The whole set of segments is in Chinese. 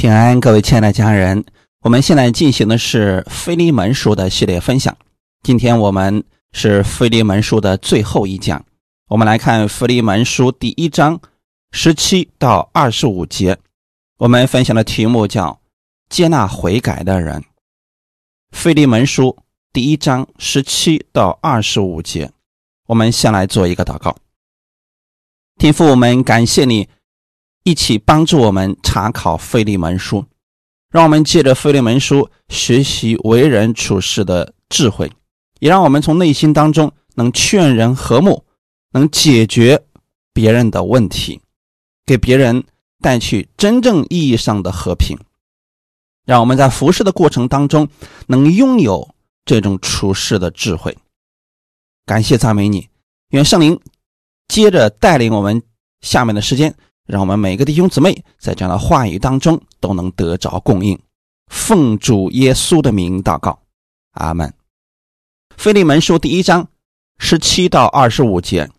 平安，各位亲爱的家人，我们现在进行的是《腓利门书》的系列分享。今天我们是《腓利门书》的最后一讲，我们来看《腓利门书》第一章十七到二十五节。我们分享的题目叫“接纳悔改的人”。《腓利门书》第一章十七到二十五节，我们先来做一个祷告。天父，我们感谢你。一起帮助我们查考《费利门书》，让我们借着《费利门书》学习为人处事的智慧，也让我们从内心当中能劝人和睦，能解决别人的问题，给别人带去真正意义上的和平。让我们在服侍的过程当中能拥有这种处事的智慧。感谢赞美你，愿圣灵接着带领我们下面的时间。让我们每个弟兄姊妹在这样的话语当中都能得着供应，奉主耶稣的名祷告，阿门。腓利门书第一章十七到二十五节：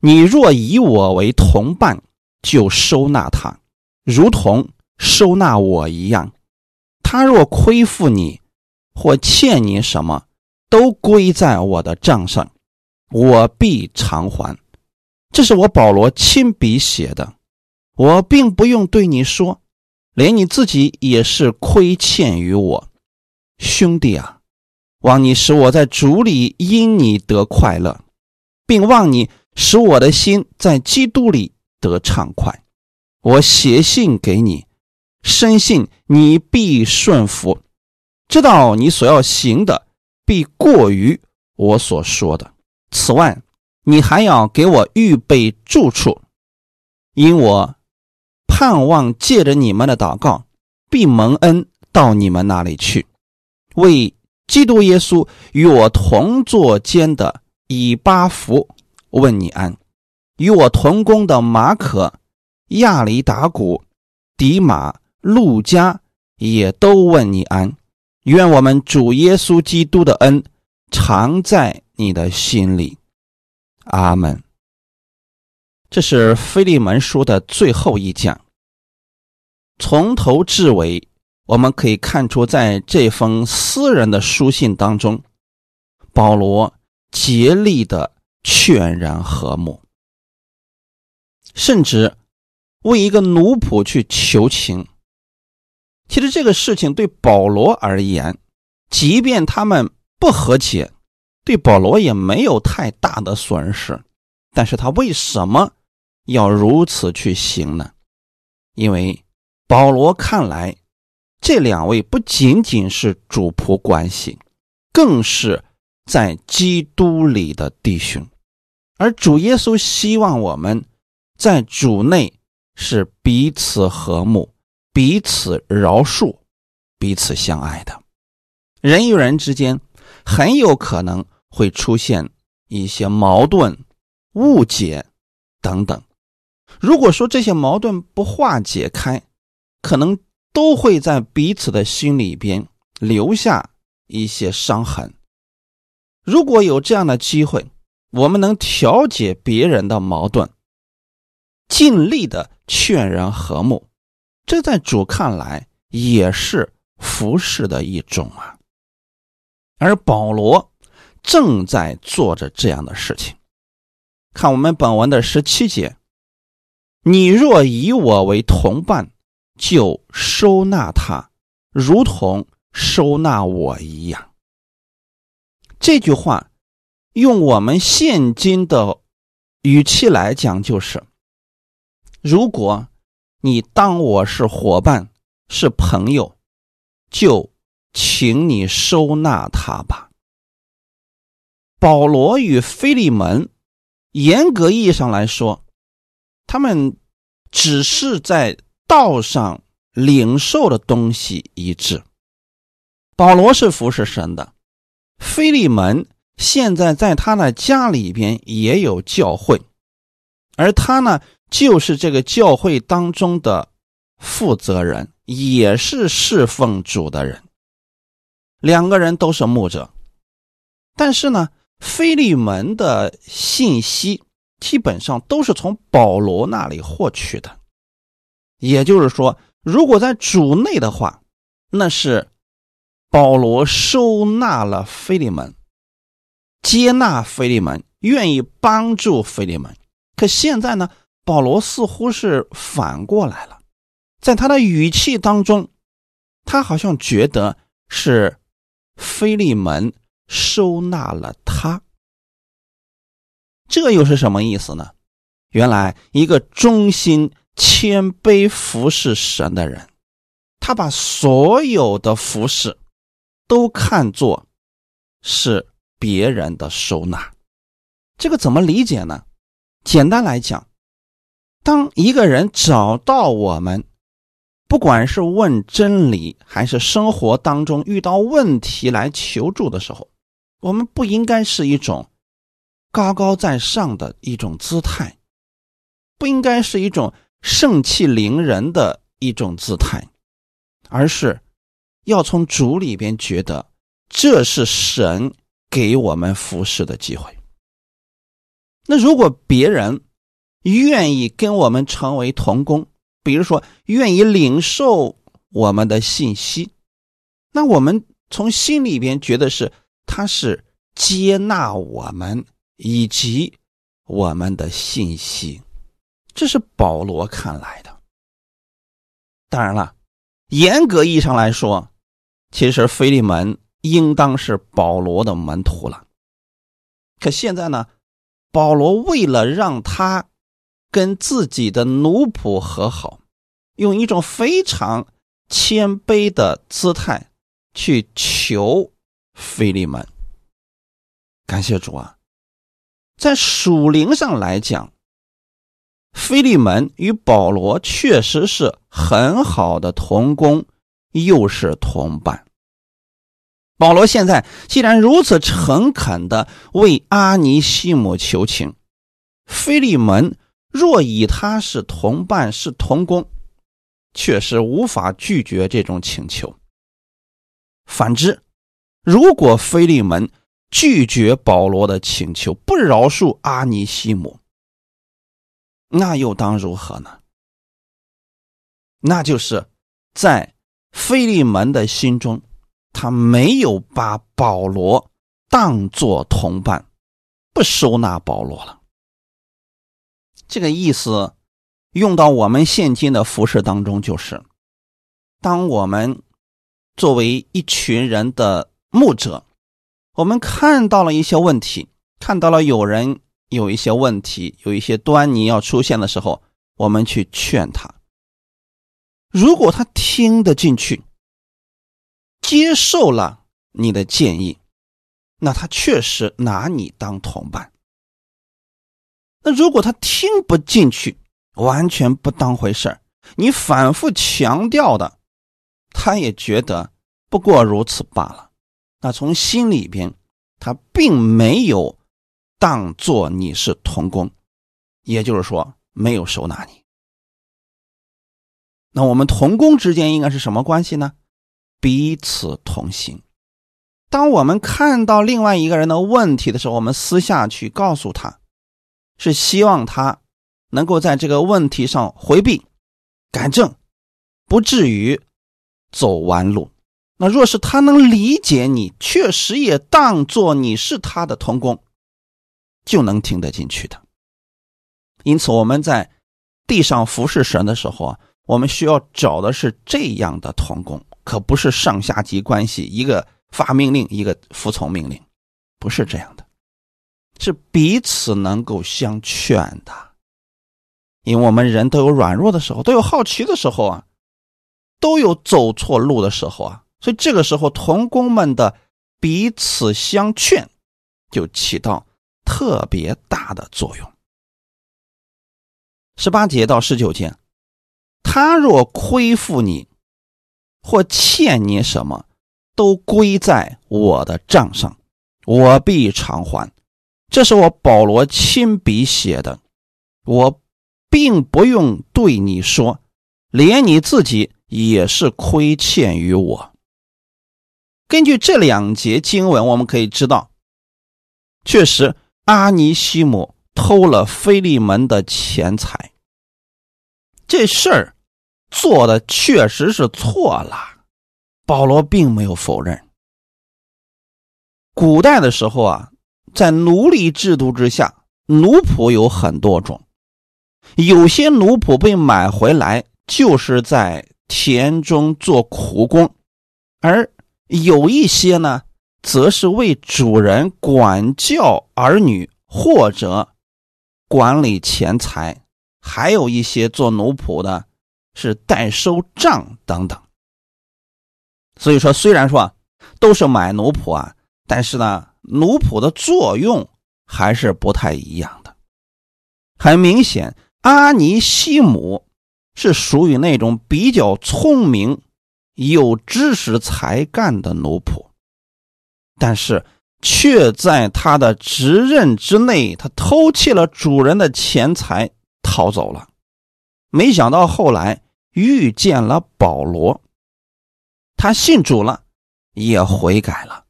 你若以我为同伴，就收纳他，如同收纳我一样。他若亏负你或欠你什么，都归在我的账上，我必偿还。这是我保罗亲笔写的。我并不用对你说，连你自己也是亏欠于我，兄弟啊！望你使我在主里因你得快乐，并望你使我的心在基督里得畅快。我写信给你，深信你必顺服，知道你所要行的必过于我所说的。此外，你还要给我预备住处，因我。盼望借着你们的祷告，必蒙恩到你们那里去。为基督耶稣与我同坐监的以巴弗问你安，与我同工的马可、亚里达古、迪马、路加也都问你安。愿我们主耶稣基督的恩常在你的心里。阿门。这是《腓利门书》的最后一讲。从头至尾，我们可以看出，在这封私人的书信当中，保罗竭力的劝然和睦，甚至为一个奴仆去求情。其实这个事情对保罗而言，即便他们不和解，对保罗也没有太大的损失。但是他为什么要如此去行呢？因为。保罗看来，这两位不仅仅是主仆关系，更是在基督里的弟兄。而主耶稣希望我们在主内是彼此和睦、彼此饶恕、彼此相爱的。人与人之间很有可能会出现一些矛盾、误解等等。如果说这些矛盾不化解开，可能都会在彼此的心里边留下一些伤痕。如果有这样的机会，我们能调解别人的矛盾，尽力的劝人和睦，这在主看来也是服侍的一种啊。而保罗正在做着这样的事情。看我们本文的十七节：“你若以我为同伴。”就收纳他，如同收纳我一样。这句话用我们现今的语气来讲，就是：如果你当我是伙伴、是朋友，就请你收纳他吧。保罗与菲利门，严格意义上来说，他们只是在。道上领受的东西一致。保罗是服侍神的，菲利门现在在他的家里边也有教会，而他呢，就是这个教会当中的负责人，也是侍奉主的人。两个人都是牧者，但是呢，菲利门的信息基本上都是从保罗那里获取的。也就是说，如果在主内的话，那是保罗收纳了菲利门，接纳菲利门，愿意帮助菲利门。可现在呢，保罗似乎是反过来了，在他的语气当中，他好像觉得是菲利门收纳了他。这又是什么意思呢？原来，一个忠心、谦卑服侍神的人，他把所有的服侍都看作是别人的收纳。这个怎么理解呢？简单来讲，当一个人找到我们，不管是问真理，还是生活当中遇到问题来求助的时候，我们不应该是一种。高高在上的一种姿态，不应该是一种盛气凌人的一种姿态，而是要从主里边觉得这是神给我们服侍的机会。那如果别人愿意跟我们成为同工，比如说愿意领受我们的信息，那我们从心里边觉得是他是接纳我们。以及我们的信息，这是保罗看来的。当然了，严格意义上来说，其实菲利门应当是保罗的门徒了。可现在呢，保罗为了让他跟自己的奴仆和好，用一种非常谦卑的姿态去求菲利门。感谢主啊！在属灵上来讲，菲利门与保罗确实是很好的同工，又是同伴。保罗现在既然如此诚恳的为阿尼西姆求情，菲利门若以他是同伴是同工，确实无法拒绝这种请求。反之，如果菲利门，拒绝保罗的请求，不饶恕阿尼西姆，那又当如何呢？那就是在菲利门的心中，他没有把保罗当作同伴，不收纳保罗了。这个意思用到我们现今的服饰当中，就是当我们作为一群人的牧者。我们看到了一些问题，看到了有人有一些问题，有一些端倪要出现的时候，我们去劝他。如果他听得进去，接受了你的建议，那他确实拿你当同伴。那如果他听不进去，完全不当回事你反复强调的，他也觉得不过如此罢了。那从心里边，他并没有当做你是同工，也就是说没有收纳你。那我们同工之间应该是什么关系呢？彼此同行。当我们看到另外一个人的问题的时候，我们私下去告诉他，是希望他能够在这个问题上回避、改正，不至于走弯路。那若是他能理解你，确实也当做你是他的同工，就能听得进去的。因此，我们在地上服侍神的时候啊，我们需要找的是这样的同工，可不是上下级关系，一个发命令，一个服从命令，不是这样的，是彼此能够相劝的。因为我们人都有软弱的时候，都有好奇的时候啊，都有走错路的时候啊。所以这个时候，童工们的彼此相劝，就起到特别大的作用。十八节到十九节，他若亏负你，或欠你什么，都归在我的账上，我必偿还。这是我保罗亲笔写的，我并不用对你说，连你自己也是亏欠于我。根据这两节经文，我们可以知道，确实阿尼西姆偷了菲利门的钱财。这事儿做的确实是错了。保罗并没有否认。古代的时候啊，在奴隶制度之下，奴仆有很多种，有些奴仆被买回来就是在田中做苦工，而有一些呢，则是为主人管教儿女或者管理钱财，还有一些做奴仆的，是代收账等等。所以说，虽然说都是买奴仆啊。但是呢，奴仆的作用还是不太一样的。很明显，阿尼西姆是属于那种比较聪明、有知识才干的奴仆，但是却在他的职任之内，他偷窃了主人的钱财，逃走了。没想到后来遇见了保罗，他信主了，也悔改了。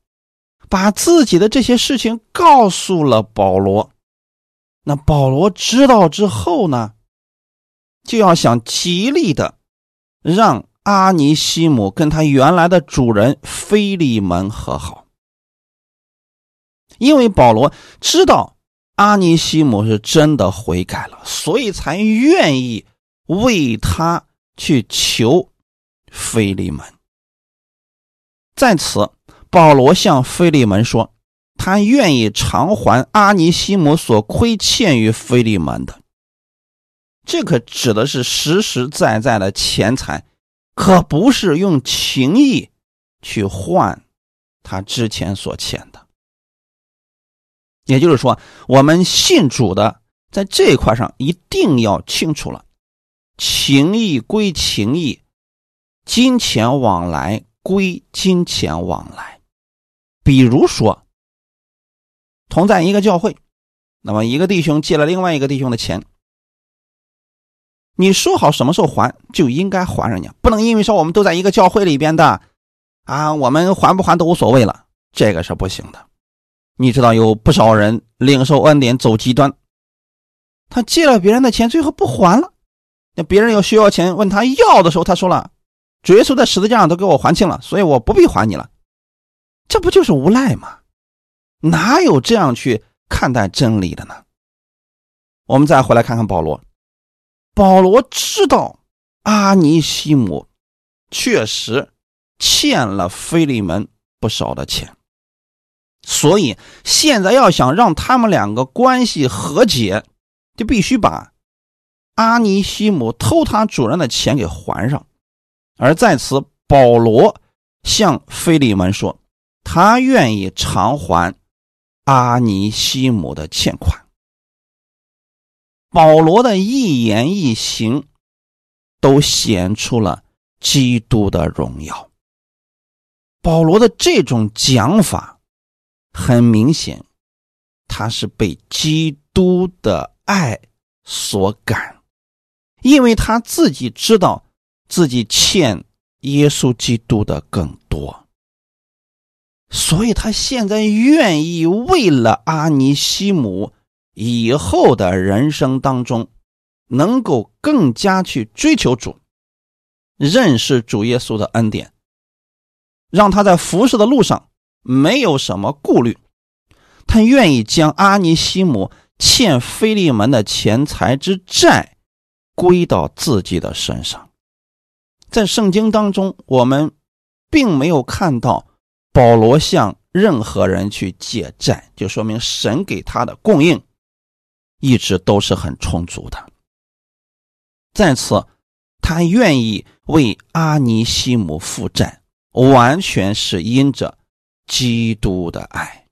把自己的这些事情告诉了保罗，那保罗知道之后呢，就要想极力的让阿尼西姆跟他原来的主人菲利门和好，因为保罗知道阿尼西姆是真的悔改了，所以才愿意为他去求菲利门，在此。保罗向菲利门说：“他愿意偿还阿尼西姆所亏欠于菲利门的。这可指的是实实在在的钱财，可不是用情义去换他之前所欠的。也就是说，我们信主的在这一块上一定要清楚了：情义归情义，金钱往来归金钱往来。”比如说，同在一个教会，那么一个弟兄借了另外一个弟兄的钱，你说好什么时候还，就应该还人家，不能因为说我们都在一个教会里边的，啊，我们还不还都无所谓了，这个是不行的。你知道有不少人领受恩典走极端，他借了别人的钱，最后不还了，那别人有需要钱问他要的时候，他说了，主耶稣在十字架上都给我还清了，所以我不必还你了。这不就是无赖吗？哪有这样去看待真理的呢？我们再回来看看保罗。保罗知道阿尼西姆确实欠了菲利门不少的钱，所以现在要想让他们两个关系和解，就必须把阿尼西姆偷他主人的钱给还上。而在此，保罗向菲利门说。他愿意偿还阿尼西姆的欠款。保罗的一言一行都显出了基督的荣耀。保罗的这种讲法，很明显，他是被基督的爱所感，因为他自己知道自己欠耶稣基督的更多。所以他现在愿意为了阿尼西姆以后的人生当中，能够更加去追求主，认识主耶稣的恩典，让他在服侍的路上没有什么顾虑。他愿意将阿尼西姆欠菲利门的钱财之债归到自己的身上。在圣经当中，我们并没有看到。保罗向任何人去借债，就说明神给他的供应一直都是很充足的。在此，他愿意为阿尼西姆负债，完全是因着基督的爱。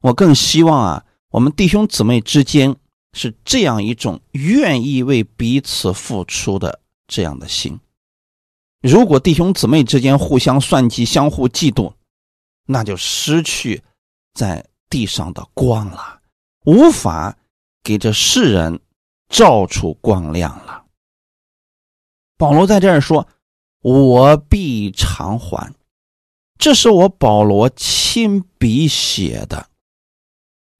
我更希望啊，我们弟兄姊妹之间是这样一种愿意为彼此付出的这样的心。如果弟兄姊妹之间互相算计、相互嫉妒，那就失去在地上的光了，无法给这世人照出光亮了。保罗在这儿说：“我必偿还。”这是我保罗亲笔写的。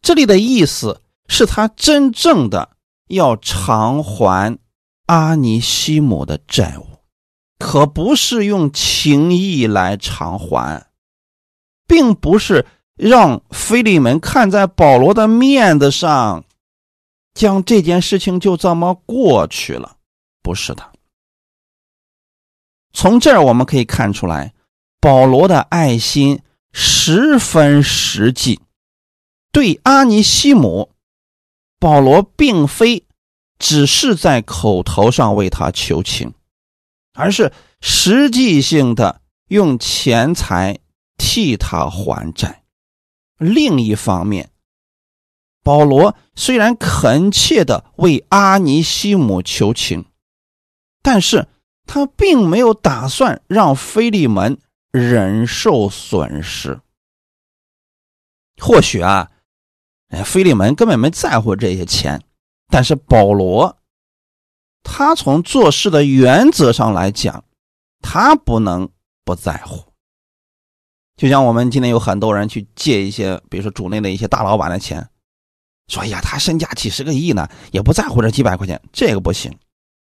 这里的意思是他真正的要偿还阿尼西姆的债务，可不是用情义来偿还，并不是让菲利门看在保罗的面子上，将这件事情就这么过去了，不是的。从这儿我们可以看出来，保罗的爱心十分实际。对阿尼西姆，保罗并非只是在口头上为他求情，而是实际性的用钱财替他还债。另一方面，保罗虽然恳切的为阿尼西姆求情，但是。他并没有打算让菲利门忍受损失。或许啊，哎，菲利门根本没在乎这些钱，但是保罗，他从做事的原则上来讲，他不能不在乎。就像我们今天有很多人去借一些，比如说主内的一些大老板的钱，说：“哎呀，他身价几十个亿呢，也不在乎这几百块钱。”这个不行。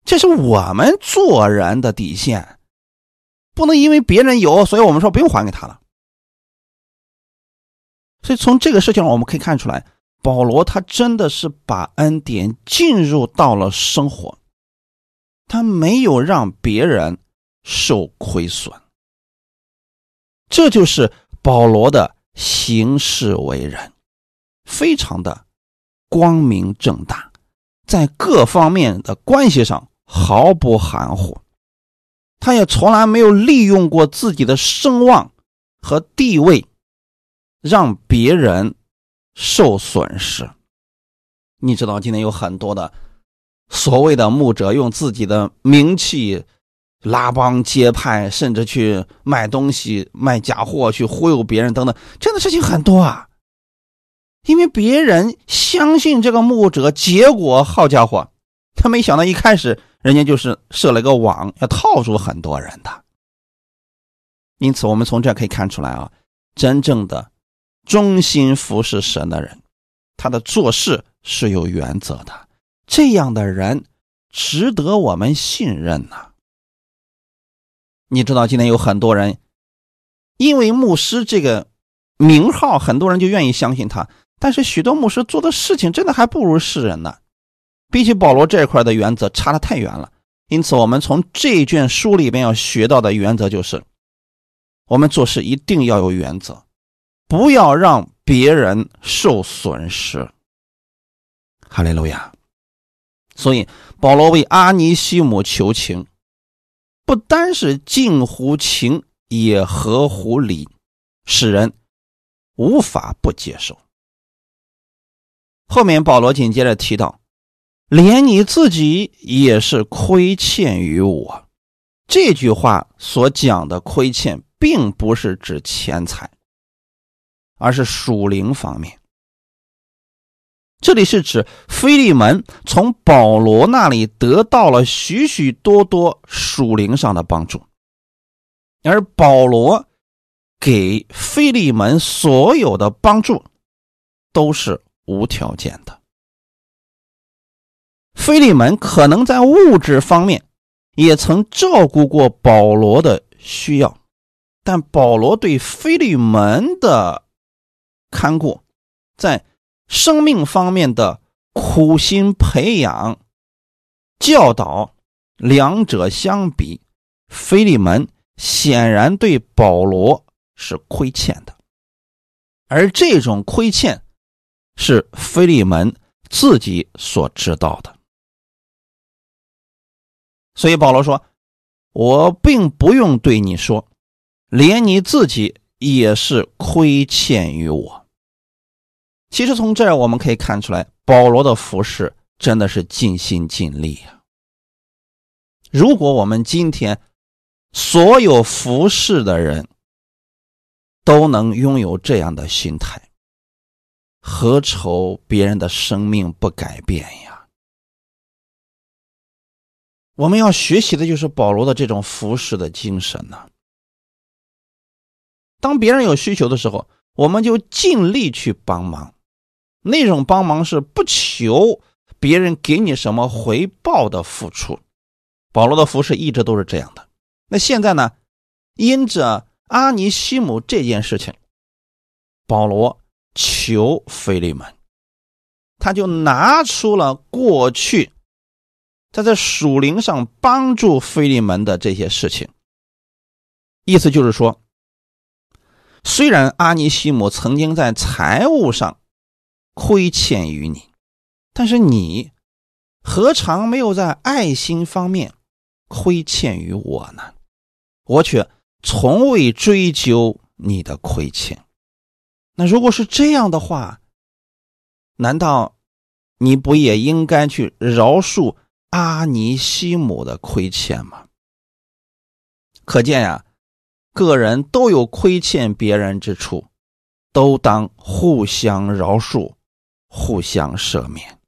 这是我们做人的底线，不能因为别人有，所以我们说不用还给他了。所以从这个事情上，我们可以看出来，保罗他真的是把恩典进入到了生活，他没有让别人受亏损。这就是保罗的行事为人，非常的光明正大，在各方面的关系上。毫不含糊，他也从来没有利用过自己的声望和地位，让别人受损失。你知道，今天有很多的所谓的牧者，用自己的名气拉帮结派，甚至去卖东西、卖假货，去忽悠别人等等，这样的事情很多啊。因为别人相信这个牧者，结果好家伙，他没想到一开始。人家就是设了一个网，要套住很多人的。因此，我们从这可以看出来啊，真正的忠心服侍神的人，他的做事是有原则的。这样的人值得我们信任呐。你知道，今天有很多人因为牧师这个名号，很多人就愿意相信他，但是许多牧师做的事情，真的还不如世人呢。比起保罗这一块的原则差得太远了，因此我们从这卷书里边要学到的原则就是：我们做事一定要有原则，不要让别人受损失。哈利路亚！所以保罗为阿尼西姆求情，不单是近乎情，也合乎理，使人无法不接受。后面保罗紧接着提到。连你自己也是亏欠于我，这句话所讲的亏欠，并不是指钱财，而是属灵方面。这里是指菲利门从保罗那里得到了许许多多属灵上的帮助，而保罗给菲利门所有的帮助都是无条件的。菲利门可能在物质方面也曾照顾过保罗的需要，但保罗对菲利门的看顾，在生命方面的苦心培养、教导，两者相比，菲利门显然对保罗是亏欠的，而这种亏欠是菲利门自己所知道的。所以保罗说：“我并不用对你说，连你自己也是亏欠于我。”其实从这儿我们可以看出来，保罗的服饰真的是尽心尽力呀。如果我们今天所有服侍的人都能拥有这样的心态，何愁别人的生命不改变呀？我们要学习的就是保罗的这种服侍的精神呢。当别人有需求的时候，我们就尽力去帮忙。那种帮忙是不求别人给你什么回报的付出。保罗的服饰一直都是这样的。那现在呢？因着阿尼西姆这件事情，保罗求腓利门，他就拿出了过去他在属灵上帮助菲利门的这些事情。意思就是说，虽然阿尼西姆曾经在财务上亏欠于你，但是你何尝没有在爱心方面亏欠于我呢？我却从未追究你的亏欠。那如果是这样的话，难道你不也应该去饶恕阿尼西姆的亏欠吗？可见呀。个人都有亏欠别人之处，都当互相饶恕，互相赦免。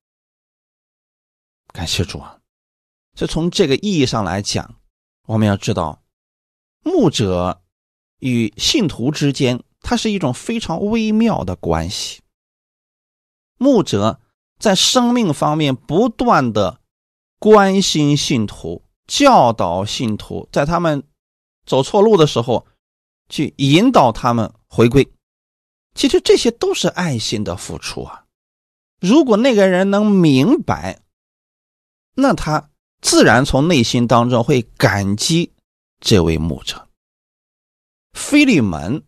感谢主啊！就从这个意义上来讲，我们要知道，牧者与信徒之间，它是一种非常微妙的关系。牧者在生命方面不断的关心信徒，教导信徒，在他们。走错路的时候，去引导他们回归，其实这些都是爱心的付出啊。如果那个人能明白，那他自然从内心当中会感激这位牧者。菲利门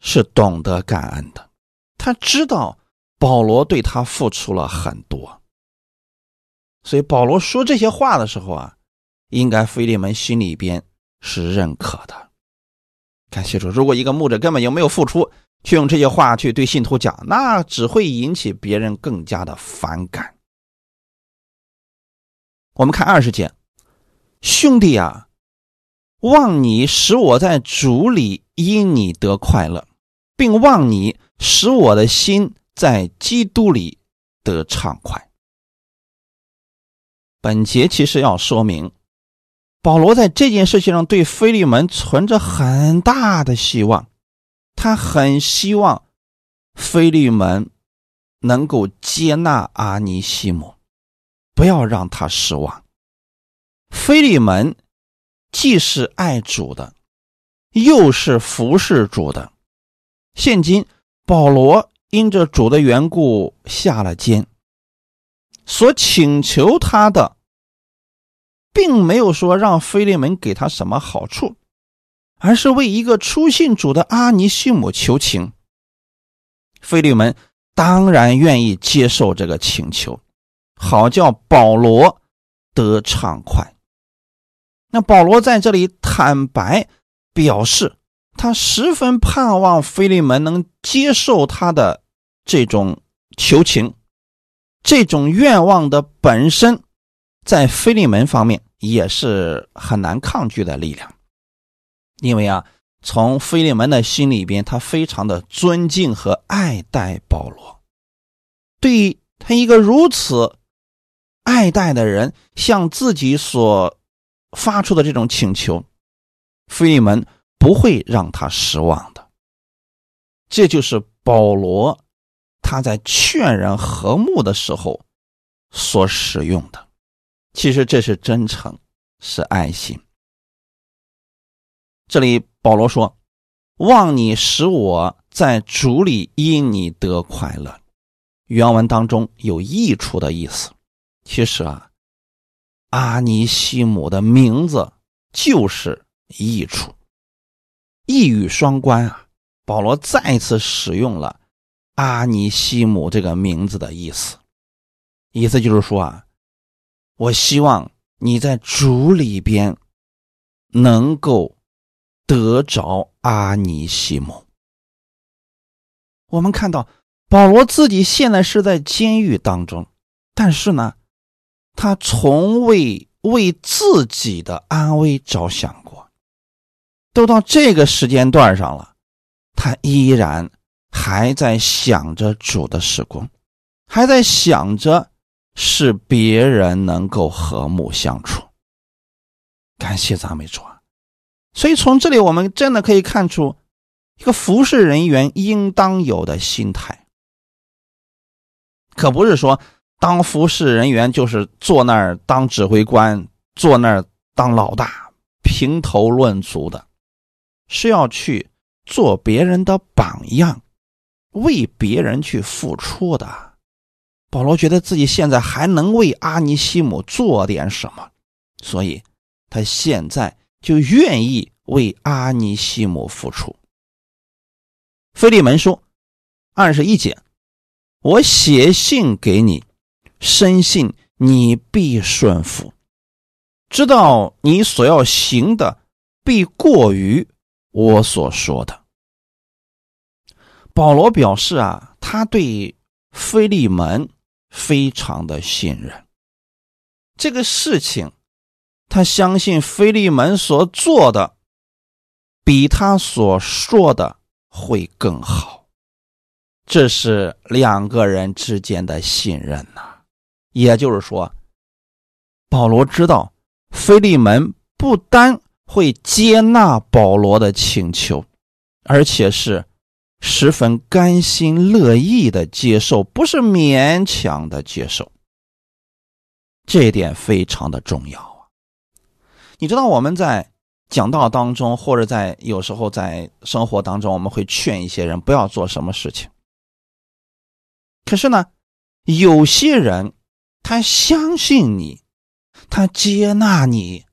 是懂得感恩的，他知道保罗对他付出了很多，所以保罗说这些话的时候啊，应该菲利门心里边。是认可的，感谢主。如果一个牧者根本就没有付出，却用这些话去对信徒讲，那只会引起别人更加的反感。我们看二十节，兄弟啊，望你使我在主里因你得快乐，并望你使我的心在基督里得畅快。本节其实要说明。保罗在这件事情上对菲利门存着很大的希望，他很希望菲利门能够接纳阿尼西姆，不要让他失望。菲利门既是爱主的，又是服侍主的。现今保罗因着主的缘故下了监，所请求他的。并没有说让菲利门给他什么好处，而是为一个出信主的阿尼西姆求情。菲利门当然愿意接受这个请求，好叫保罗得畅快。那保罗在这里坦白表示，他十分盼望菲利门能接受他的这种求情，这种愿望的本身。在菲利门方面也是很难抗拒的力量，因为啊，从菲利门的心里边，他非常的尊敬和爱戴保罗。对他一个如此爱戴的人，向自己所发出的这种请求，菲利门不会让他失望的。这就是保罗他在劝人和睦的时候所使用的。其实这是真诚，是爱心。这里保罗说：“望你使我在主里因你得快乐。”原文当中有益处的意思。其实啊，阿尼西姆的名字就是益处，一语双关啊。保罗再次使用了阿尼西姆这个名字的意思，意思就是说啊。我希望你在主里边能够得着阿尼西姆。我们看到保罗自己现在是在监狱当中，但是呢，他从未为自己的安危着想过。都到这个时间段上了，他依然还在想着主的时光，还在想着。是别人能够和睦相处，感谢赞美主啊！所以从这里我们真的可以看出一个服侍人员应当有的心态，可不是说当服侍人员就是坐那儿当指挥官，坐那儿当老大，评头论足的，是要去做别人的榜样，为别人去付出的。保罗觉得自己现在还能为阿尼西姆做点什么，所以他现在就愿意为阿尼西姆付出。腓利门说：“二十一节，我写信给你，深信你必顺服，知道你所要行的必过于我所说的。”保罗表示啊，他对菲利门。非常的信任这个事情，他相信菲利门所做的比他所说的会更好。这是两个人之间的信任呐。也就是说，保罗知道菲利门不单会接纳保罗的请求，而且是。十分甘心乐意的接受，不是勉强的接受，这一点非常的重要啊！你知道我们在讲道当中，或者在有时候在生活当中，我们会劝一些人不要做什么事情。可是呢，有些人他相信你，他接纳你，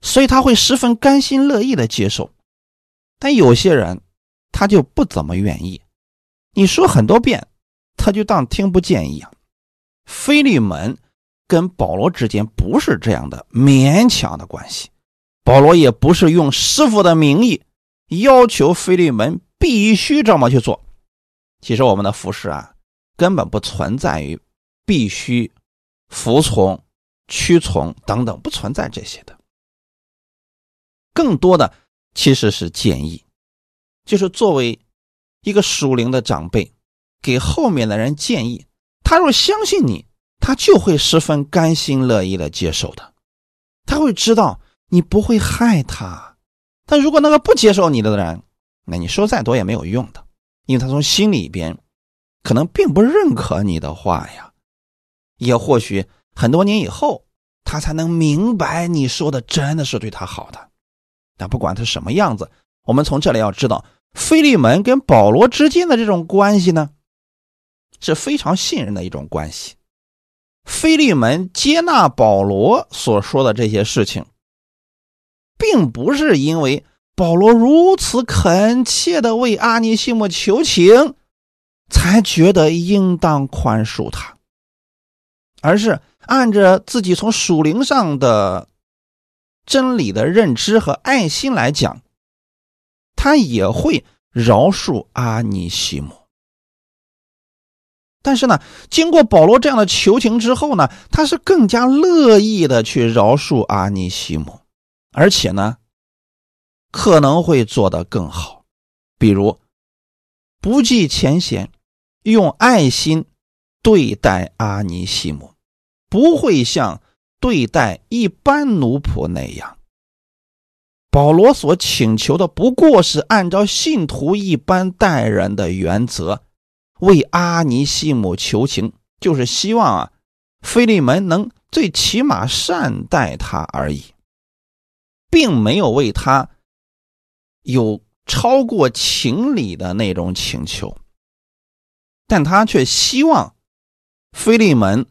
所以他会十分甘心乐意的接受。但有些人，他就不怎么愿意，你说很多遍，他就当听不见一样。菲利门跟保罗之间不是这样的勉强的关系，保罗也不是用师傅的名义要求菲利门必须这么去做。其实我们的服饰啊，根本不存在于必须服从、屈从等等，不存在这些的。更多的其实是建议。就是作为一个属灵的长辈，给后面的人建议，他若相信你，他就会十分甘心乐意的接受的。他会知道你不会害他。但如果那个不接受你的人，那你说再多也没有用的，因为他从心里边可能并不认可你的话呀。也或许很多年以后，他才能明白你说的真的是对他好的。但不管他什么样子，我们从这里要知道。菲利门跟保罗之间的这种关系呢，是非常信任的一种关系。菲利门接纳保罗所说的这些事情，并不是因为保罗如此恳切的为阿尼西姆求情，才觉得应当宽恕他，而是按着自己从属灵上的真理的认知和爱心来讲。他也会饶恕阿尼西姆，但是呢，经过保罗这样的求情之后呢，他是更加乐意的去饶恕阿尼西姆，而且呢，可能会做得更好，比如不计前嫌，用爱心对待阿尼西姆，不会像对待一般奴仆那样。保罗所请求的不过是按照信徒一般待人的原则，为阿尼西姆求情，就是希望啊，菲利门能最起码善待他而已，并没有为他有超过情理的那种请求，但他却希望菲利门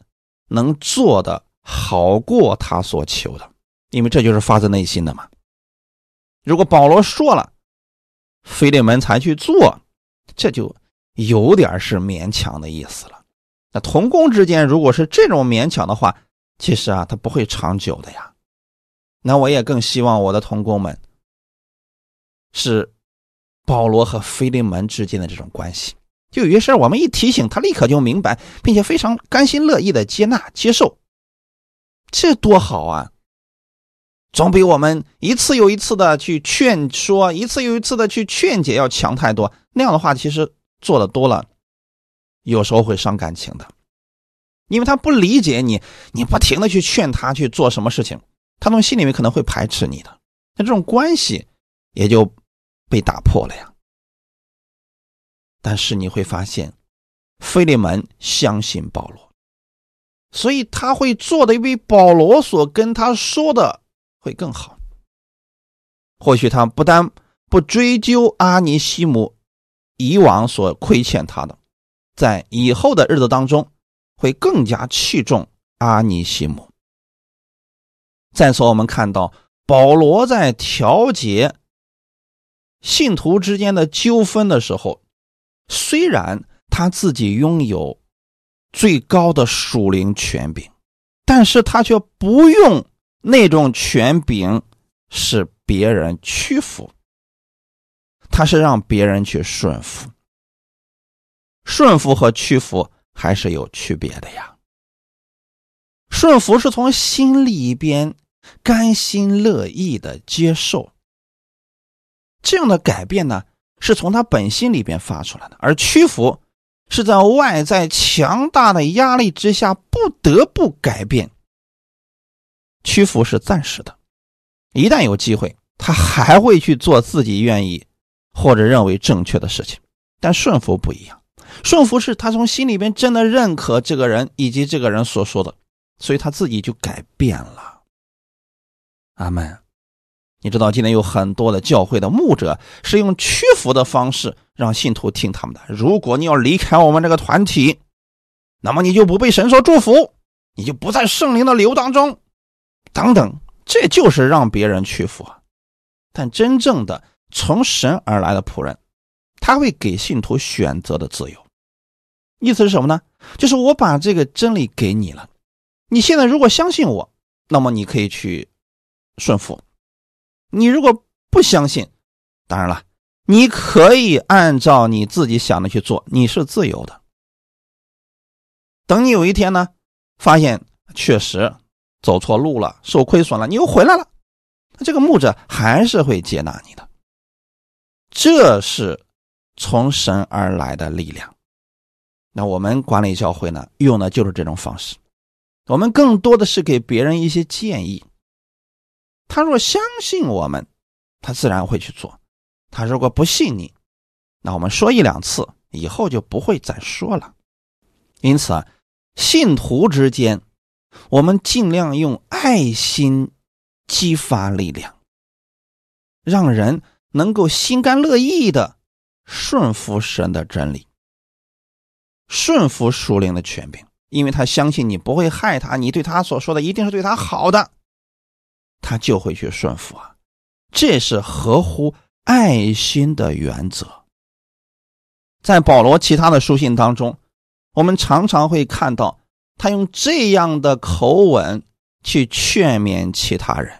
能做的好过他所求的，因为这就是发自内心的嘛。如果保罗说了，菲利门才去做，这就有点是勉强的意思了。那同工之间如果是这种勉强的话，其实啊，他不会长久的呀。那我也更希望我的同工们是保罗和菲利门之间的这种关系。就有些事我们一提醒他，立刻就明白，并且非常甘心乐意的接纳接受，这多好啊！总比我们一次又一次的去劝说，一次又一次的去劝解要强太多。那样的话，其实做的多了，有时候会伤感情的，因为他不理解你，你不停的去劝他去做什么事情，他从心里面可能会排斥你的，那这种关系也就被打破了呀。但是你会发现，菲利门相信保罗，所以他会做的比保罗所跟他说的会更好。或许他不但不追究阿尼西姆以往所亏欠他的，在以后的日子当中，会更加器重阿尼西姆。再说，我们看到保罗在调节信徒之间的纠纷的时候，虽然他自己拥有最高的属灵权柄，但是他却不用那种权柄使别人屈服。他是让别人去顺服，顺服和屈服还是有区别的呀。顺服是从心里边甘心乐意的接受，这样的改变呢，是从他本心里边发出来的；而屈服是在外在强大的压力之下不得不改变。屈服是暂时的，一旦有机会，他还会去做自己愿意。或者认为正确的事情，但顺服不一样。顺服是他从心里边真的认可这个人以及这个人所说的，所以他自己就改变了。阿门。你知道今天有很多的教会的牧者是用屈服的方式让信徒听他们的。如果你要离开我们这个团体，那么你就不被神所祝福，你就不在圣灵的流当中，等等，这就是让别人屈服。但真正的。从神而来的仆人，他会给信徒选择的自由。意思是什么呢？就是我把这个真理给你了，你现在如果相信我，那么你可以去顺服；你如果不相信，当然了，你可以按照你自己想的去做，你是自由的。等你有一天呢，发现确实走错路了，受亏损了，你又回来了，那这个牧者还是会接纳你的。这是从神而来的力量。那我们管理教会呢，用的就是这种方式。我们更多的是给别人一些建议。他若相信我们，他自然会去做；他如果不信你，那我们说一两次以后就不会再说了。因此啊，信徒之间，我们尽量用爱心激发力量，让人。能够心甘乐意的顺服神的真理，顺服属灵的权柄，因为他相信你不会害他，你对他所说的一定是对他好的，他就会去顺服啊。这是合乎爱心的原则。在保罗其他的书信当中，我们常常会看到他用这样的口吻去劝勉其他人，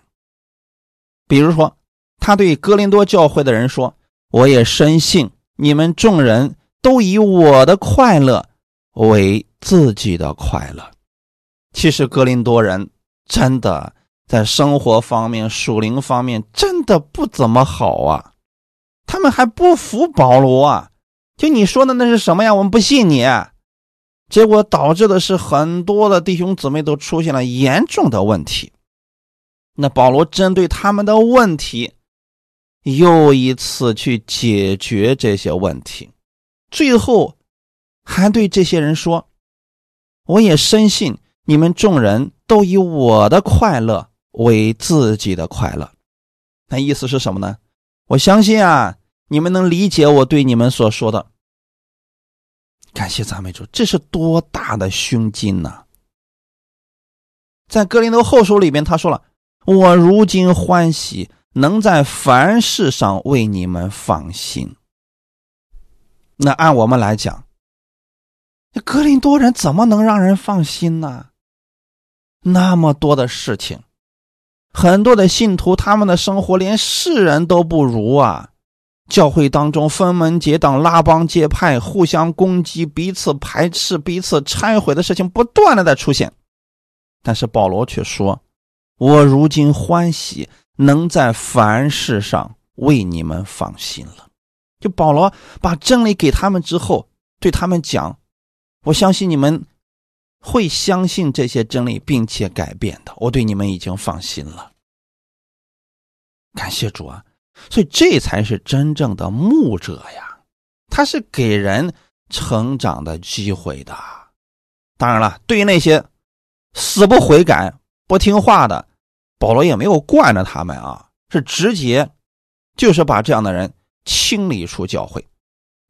比如说。他对哥林多教会的人说：“我也深信你们众人都以我的快乐为自己的快乐。其实哥林多人真的在生活方面、属灵方面真的不怎么好啊！他们还不服保罗啊！就你说的那是什么呀？我们不信你。结果导致的是很多的弟兄姊妹都出现了严重的问题。那保罗针对他们的问题。”又一次去解决这些问题，最后还对这些人说：“我也深信你们众人都以我的快乐为自己的快乐。”那意思是什么呢？我相信啊，你们能理解我对你们所说的。感谢赞美主，这是多大的胸襟呐！在格林多后书里边，他说了：“我如今欢喜。”能在凡事上为你们放心。那按我们来讲，那格林多人怎么能让人放心呢？那么多的事情，很多的信徒他们的生活连世人都不如啊！教会当中分门结党、拉帮结派、互相攻击、彼此排斥、彼此拆毁的事情不断的在出现。但是保罗却说：“我如今欢喜。”能在凡事上为你们放心了。就保罗把真理给他们之后，对他们讲：“我相信你们会相信这些真理，并且改变的。我对你们已经放心了。”感谢主啊！所以这才是真正的牧者呀，他是给人成长的机会的。当然了，对于那些死不悔改、不听话的，保罗也没有惯着他们啊，是直接就是把这样的人清理出教会。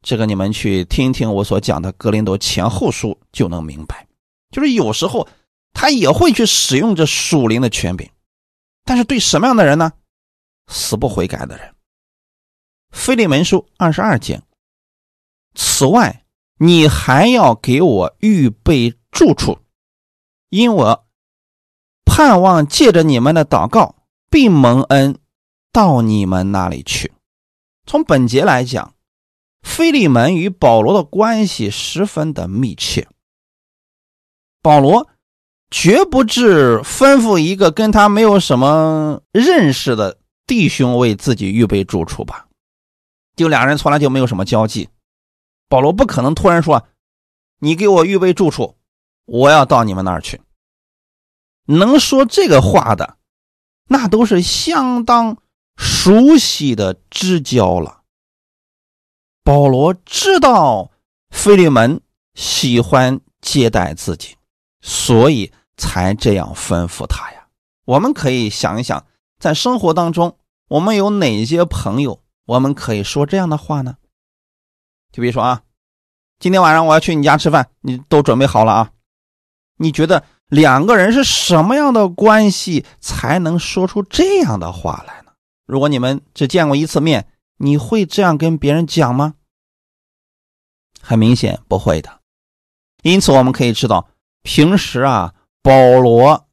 这个你们去听听我所讲的《格林多前后书》就能明白。就是有时候他也会去使用这属灵的权柄，但是对什么样的人呢？死不悔改的人。腓利门书二十二节。此外，你还要给我预备住处，因我盼望借着你们的祷告，并蒙恩到你们那里去。从本节来讲，腓利门与保罗的关系十分的密切。保罗绝不至吩咐一个跟他没有什么认识的弟兄为自己预备住处吧？就俩人从来就没有什么交际。保罗不可能突然说：“你给我预备住处，我要到你们那儿去。”能说这个话的，那都是相当熟悉的知交了。保罗知道菲利门喜欢接待自己，所以才这样吩咐他呀。我们可以想一想，在生活当中，我们有哪些朋友，我们可以说这样的话呢？就比如说啊，今天晚上我要去你家吃饭，你都准备好了啊？你觉得两个人是什么样的关系才能说出这样的话来呢？如果你们只见过一次面，你会这样跟别人讲吗？很明显不会的。因此我们可以知道，平时啊，保罗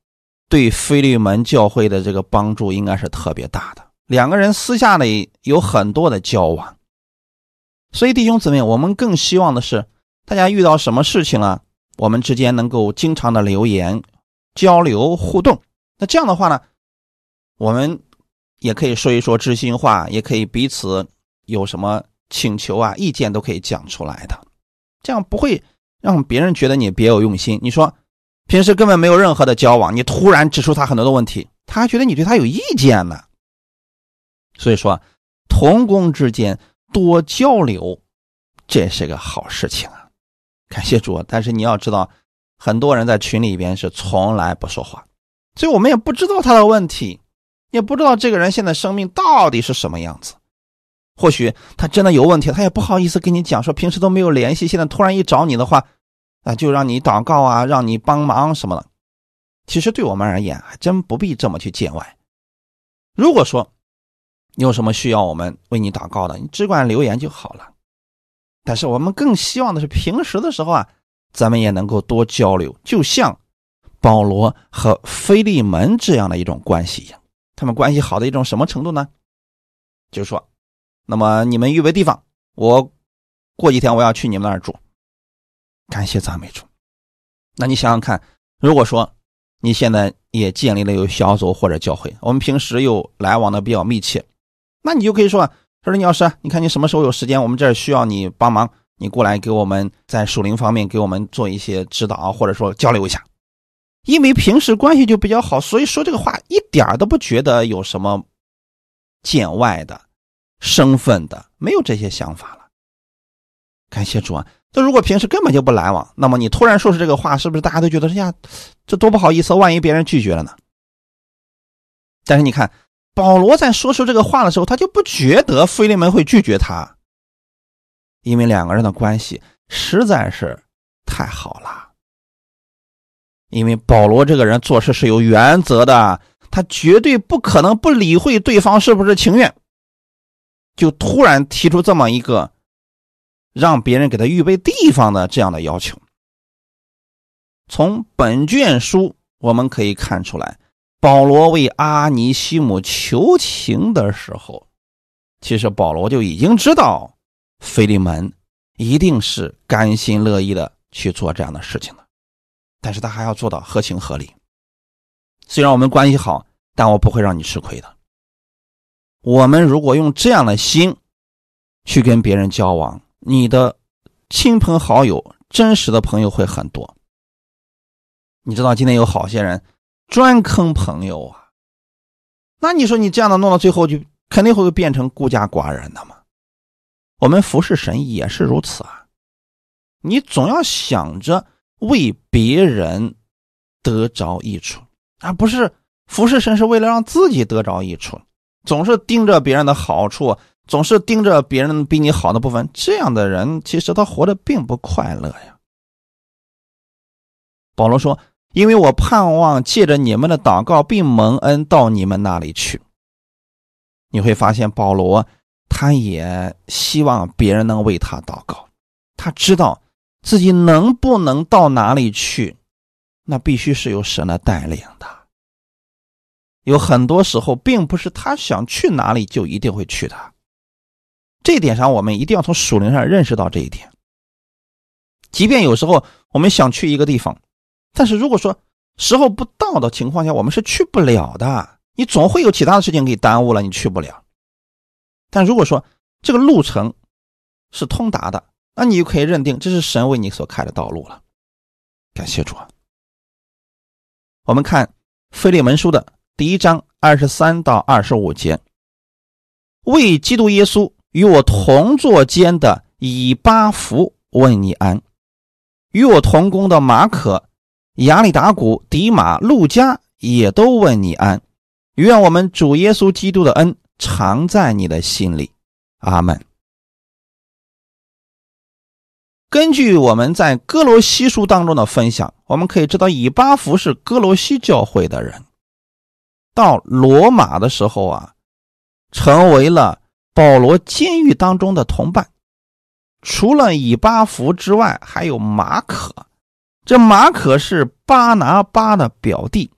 对菲利门教会的这个帮助应该是特别大的。两个人私下里有很多的交往。所以，弟兄姊妹，我们更希望的是，大家遇到什么事情了，我们之间能够经常的留言、交流、互动。那这样的话呢，我们也可以说一说知心话，也可以彼此有什么请求啊、意见都可以讲出来的。这样不会让别人觉得你别有用心。你说平时根本没有任何的交往，你突然指出他很多的问题，他还觉得你对他有意见呢。所以说，同工之间。多交流，这是个好事情啊！感谢主。但是你要知道，很多人在群里边是从来不说话，所以我们也不知道他的问题，也不知道这个人现在生命到底是什么样子。或许他真的有问题，他也不好意思跟你讲，说平时都没有联系，现在突然一找你的话，啊，就让你祷告啊，让你帮忙什么的。其实对我们而言，还真不必这么去见外。如果说，你有什么需要我们为你祷告的？你只管留言就好了。但是我们更希望的是平时的时候啊，咱们也能够多交流，就像保罗和菲利门这样的一种关系一样。他们关系好的一种什么程度呢？就是说，那么你们预备地方，我过几天我要去你们那儿住。感谢赞美主。那你想想看，如果说你现在也建立了有小组或者教会，我们平时又来往的比较密切。那你就可以说，说李老师，你看你什么时候有时间？我们这儿需要你帮忙，你过来给我们在属灵方面给我们做一些指导，或者说交流一下。因为平时关系就比较好，所以说这个话一点都不觉得有什么见外的身份的，没有这些想法了。感谢主啊！那如果平时根本就不来往，那么你突然说出这个话，是不是大家都觉得哎呀，这多不好意思？万一别人拒绝了呢？但是你看。保罗在说出这个话的时候，他就不觉得菲利门会拒绝他，因为两个人的关系实在是太好了。因为保罗这个人做事是有原则的，他绝对不可能不理会对方是不是情愿，就突然提出这么一个让别人给他预备地方的这样的要求。从本卷书我们可以看出来。保罗为阿尼西姆求情的时候，其实保罗就已经知道，菲利门一定是甘心乐意的去做这样的事情的，但是他还要做到合情合理。虽然我们关系好，但我不会让你吃亏的。我们如果用这样的心去跟别人交往，你的亲朋好友、真实的朋友会很多。你知道，今天有好些人。专坑朋友啊，那你说你这样的弄到最后，就肯定会变成孤家寡人的嘛？我们服侍神也是如此啊，你总要想着为别人得着益处，而不是服侍神是为了让自己得着益处，总是盯着别人的好处，总是盯着别人比你好的部分。这样的人其实他活得并不快乐呀。保罗说：“因为我盼望借着你们的祷告，并蒙恩到你们那里去。”你会发现，保罗他也希望别人能为他祷告。他知道自己能不能到哪里去，那必须是由神来带领的。有很多时候，并不是他想去哪里就一定会去的。这一点上，我们一定要从属灵上认识到这一点。即便有时候我们想去一个地方，但是如果说时候不到的情况下，我们是去不了的。你总会有其他的事情给耽误了，你去不了。但如果说这个路程是通达的，那你就可以认定这是神为你所开的道路了。感谢主啊！我们看《腓利门书》的第一章二十三到二十五节：“为基督耶稣与我同坐监的以巴弗问你安，与我同工的马可、亚里达古、迪马、路加也都问你安。”愿我们主耶稣基督的恩常在你的心里，阿门。根据我们在哥罗西书当中的分享，我们可以知道以巴弗是哥罗西教会的人，到罗马的时候啊，成为了保罗监狱当中的同伴。除了以巴弗之外，还有马可，这马可是巴拿巴的表弟。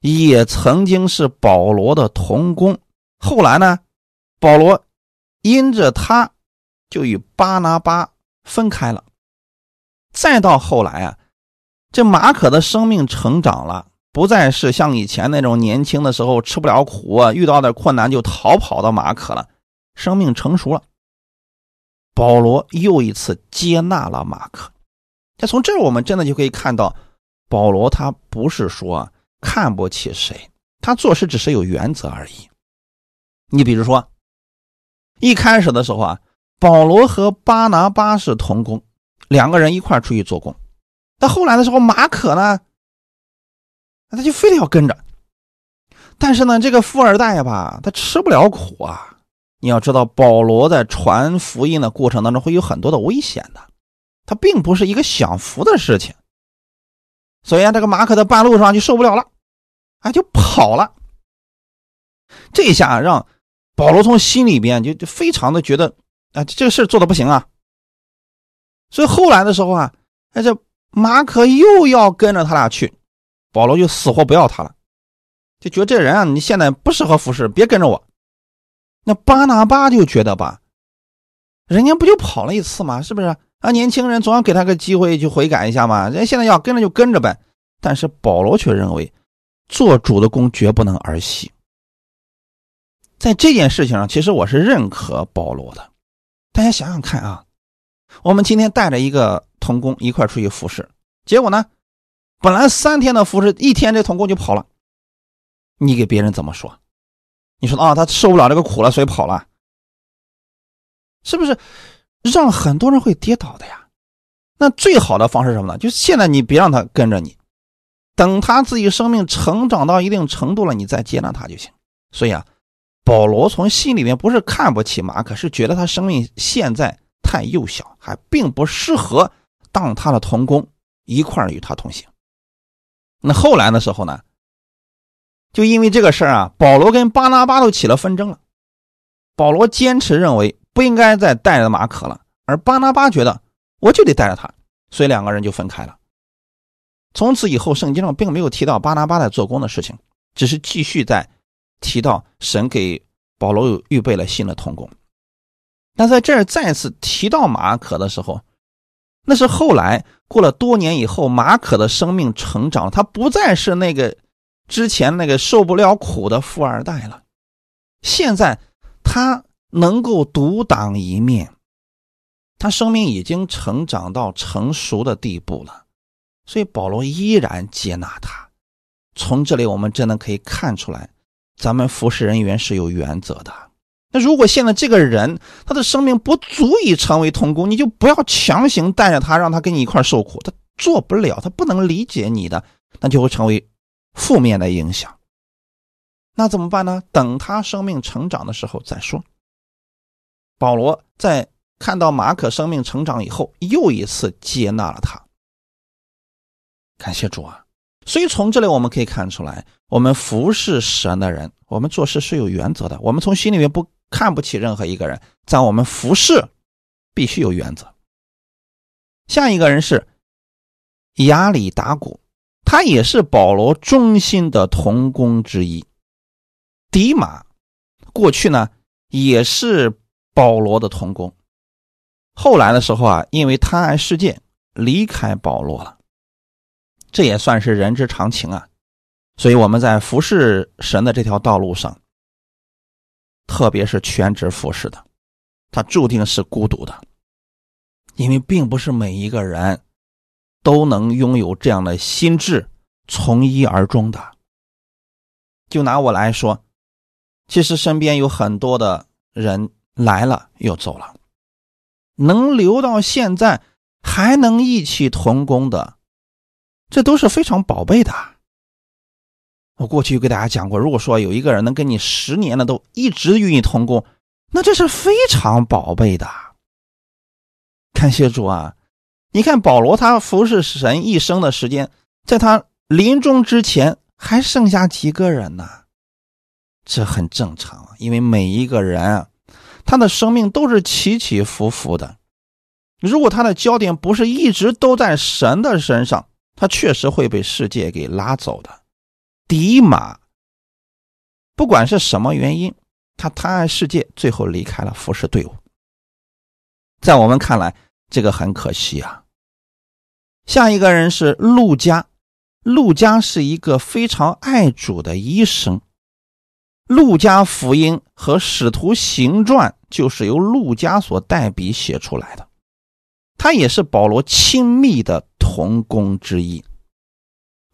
也曾经是保罗的同工，后来呢，保罗因着他，就与巴拿巴分开了。再到后来啊，这马可的生命成长了，不再是像以前那种年轻的时候吃不了苦啊，遇到点困难就逃跑的马可了。生命成熟了，保罗又一次接纳了马可。那从这儿我们真的就可以看到，保罗他不是说。看不起谁？他做事只是有原则而已。你比如说，一开始的时候啊，保罗和巴拿巴是同工，两个人一块出去做工。但后来的时候，马可呢，那他就非得要跟着。但是呢，这个富二代吧，他吃不了苦啊。你要知道，保罗在传福音的过程当中会有很多的危险的，他并不是一个享福的事情。所以啊，这个马可在半路上就受不了了，啊，就跑了。这一下让保罗从心里边就就非常的觉得啊，这个事做的不行啊。所以后来的时候啊，哎，这马可又要跟着他俩去，保罗就死活不要他了，就觉得这人啊，你现在不适合服侍，别跟着我。那巴拿巴就觉得吧，人家不就跑了一次吗？是不是？啊，年轻人总要给他个机会去悔改一下嘛。人现在要跟着就跟着呗。但是保罗却认为，做主的功绝不能儿戏。在这件事情上，其实我是认可保罗的。大家想想看啊，我们今天带着一个童工一块出去服侍，结果呢，本来三天的服侍，一天这童工就跑了。你给别人怎么说？你说啊，他受不了这个苦了，所以跑了，是不是？让很多人会跌倒的呀，那最好的方式什么呢？就现在你别让他跟着你，等他自己生命成长到一定程度了，你再接纳他就行。所以啊，保罗从心里面不是看不起马可，是觉得他生命现在太幼小，还并不适合当他的同工，一块与他同行。那后来的时候呢，就因为这个事儿啊，保罗跟巴拿巴都起了纷争了。保罗坚持认为。不应该再带着马可了，而巴拿巴觉得我就得带着他，所以两个人就分开了。从此以后，圣经上并没有提到巴拿巴在做工的事情，只是继续在提到神给保罗预备了新的童工。那在这儿再次提到马可的时候，那是后来过了多年以后，马可的生命成长，他不再是那个之前那个受不了苦的富二代了，现在他。能够独当一面，他生命已经成长到成熟的地步了，所以保罗依然接纳他。从这里我们真的可以看出来，咱们服侍人员是有原则的。那如果现在这个人他的生命不足以成为童工，你就不要强行带着他，让他跟你一块受苦，他做不了，他不能理解你的，那就会成为负面的影响。那怎么办呢？等他生命成长的时候再说。保罗在看到马可生命成长以后，又一次接纳了他。感谢主啊！所以从这里我们可以看出来，我们服侍神的人，我们做事是有原则的。我们从心里面不看不起任何一个人，在我们服侍必须有原则。下一个人是亚里达古，他也是保罗忠心的同工之一。迪马过去呢也是保罗的同工，后来的时候啊，因为贪爱世界，离开保罗了。这也算是人之常情啊，所以我们在服侍神的这条道路上，特别是全职服侍的，他注定是孤独的，因为并不是每一个人都能拥有这样的心智，从一而终的。就拿我来说，其实身边有很多的人来了又走了，能留到现在还能一起同工的。这都是非常宝贝的。我过去给大家讲过，如果说有一个人能跟你十年的都一直与你同工，那这是非常宝贝的。感谢主啊！你看保罗他服侍神一生的时间，在他临终之前还剩下几个人呢？这很正常，因为每一个人他的生命都是起起伏伏的。如果他的焦点不是一直都在神的身上，他确实会被世界给拉走的。迪马，不管是什么原因，他贪爱世界，最后离开了服侍队伍。在我们看来，这个很可惜啊。下一个人是陆家，陆家是一个非常爱主的医生。陆家福音和使徒行传就是由陆家所代笔写出来的，他也是保罗亲密的。同工之一。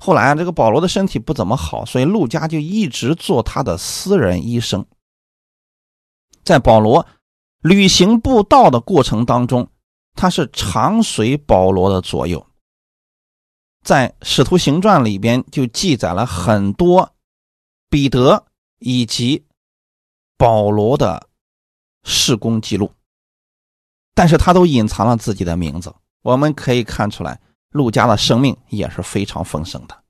后来啊，这个保罗的身体不怎么好，所以陆家就一直做他的私人医生。在保罗旅行布道的过程当中，他是常随保罗的左右。在《使徒行传》里边就记载了很多彼得以及保罗的事工记录，但是他都隐藏了自己的名字。我们可以看出来。陆家的生命也是非常丰盛的，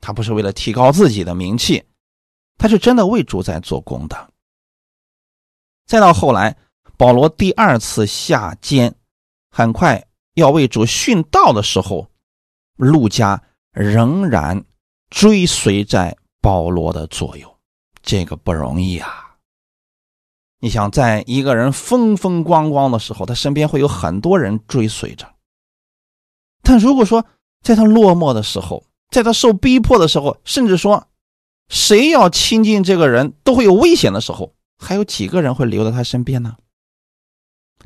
他不是为了提高自己的名气，他是真的为主在做工的。再到后来，保罗第二次下监，很快要为主殉道的时候，陆家仍然追随在保罗的左右，这个不容易啊！你想，在一个人风风光光的时候，他身边会有很多人追随着。但如果说在他落寞的时候，在他受逼迫的时候，甚至说谁要亲近这个人都会有危险的时候，还有几个人会留在他身边呢？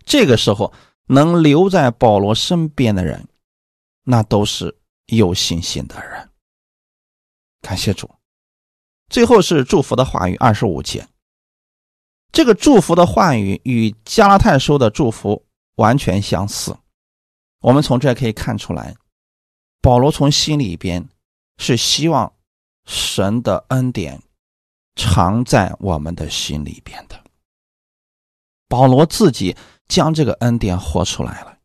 这个时候能留在保罗身边的人，那都是有信心的人。感谢主。最后是祝福的话语，二十五节。这个祝福的话语与加拉太书的祝福完全相似。我们从这可以看出来，保罗从心里边是希望神的恩典常在我们的心里边的。保罗自己将这个恩典活出来了，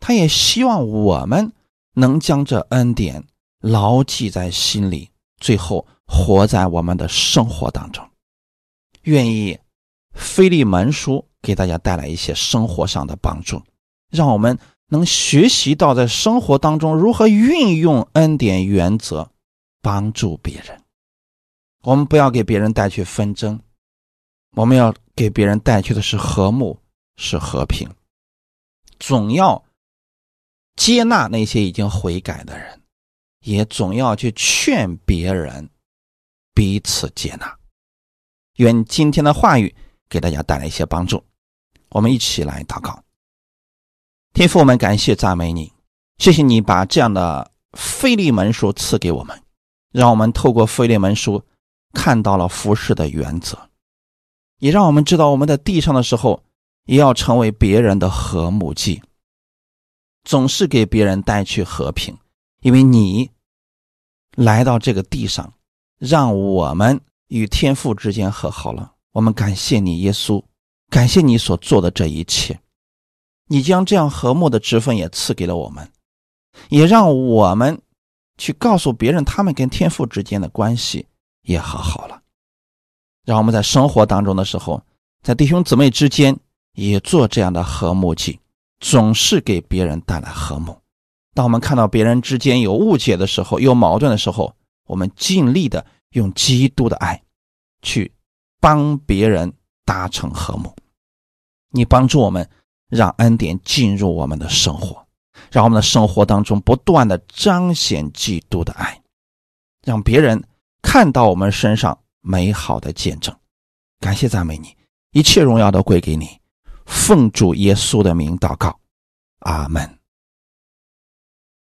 他也希望我们能将这恩典牢记在心里，最后活在我们的生活当中。愿意菲利门书给大家带来一些生活上的帮助，让我们。能学习到在生活当中如何运用恩典原则，帮助别人。我们不要给别人带去纷争，我们要给别人带去的是和睦，是和平。总要接纳那些已经悔改的人，也总要去劝别人彼此接纳。愿今天的话语给大家带来一些帮助。我们一起来祷告。天父，我们感谢赞美你，谢谢你把这样的费利门书赐给我们，让我们透过费利门书看到了服侍的原则，也让我们知道我们在地上的时候也要成为别人的和睦剂，总是给别人带去和平，因为你来到这个地上，让我们与天父之间和好了。我们感谢你，耶稣，感谢你所做的这一切。你将这样和睦的职分也赐给了我们，也让我们去告诉别人，他们跟天父之间的关系也和好了。让我们在生活当中的时候，在弟兄姊妹之间也做这样的和睦剂，总是给别人带来和睦。当我们看到别人之间有误解的时候，有矛盾的时候，我们尽力的用基督的爱去帮别人达成和睦。你帮助我们，让恩典进入我们的生活，让我们的生活当中不断的彰显基督的爱，让别人看到我们身上美好的见证。感谢赞美你，一切荣耀都归给你。奉主耶稣的名祷告，阿门。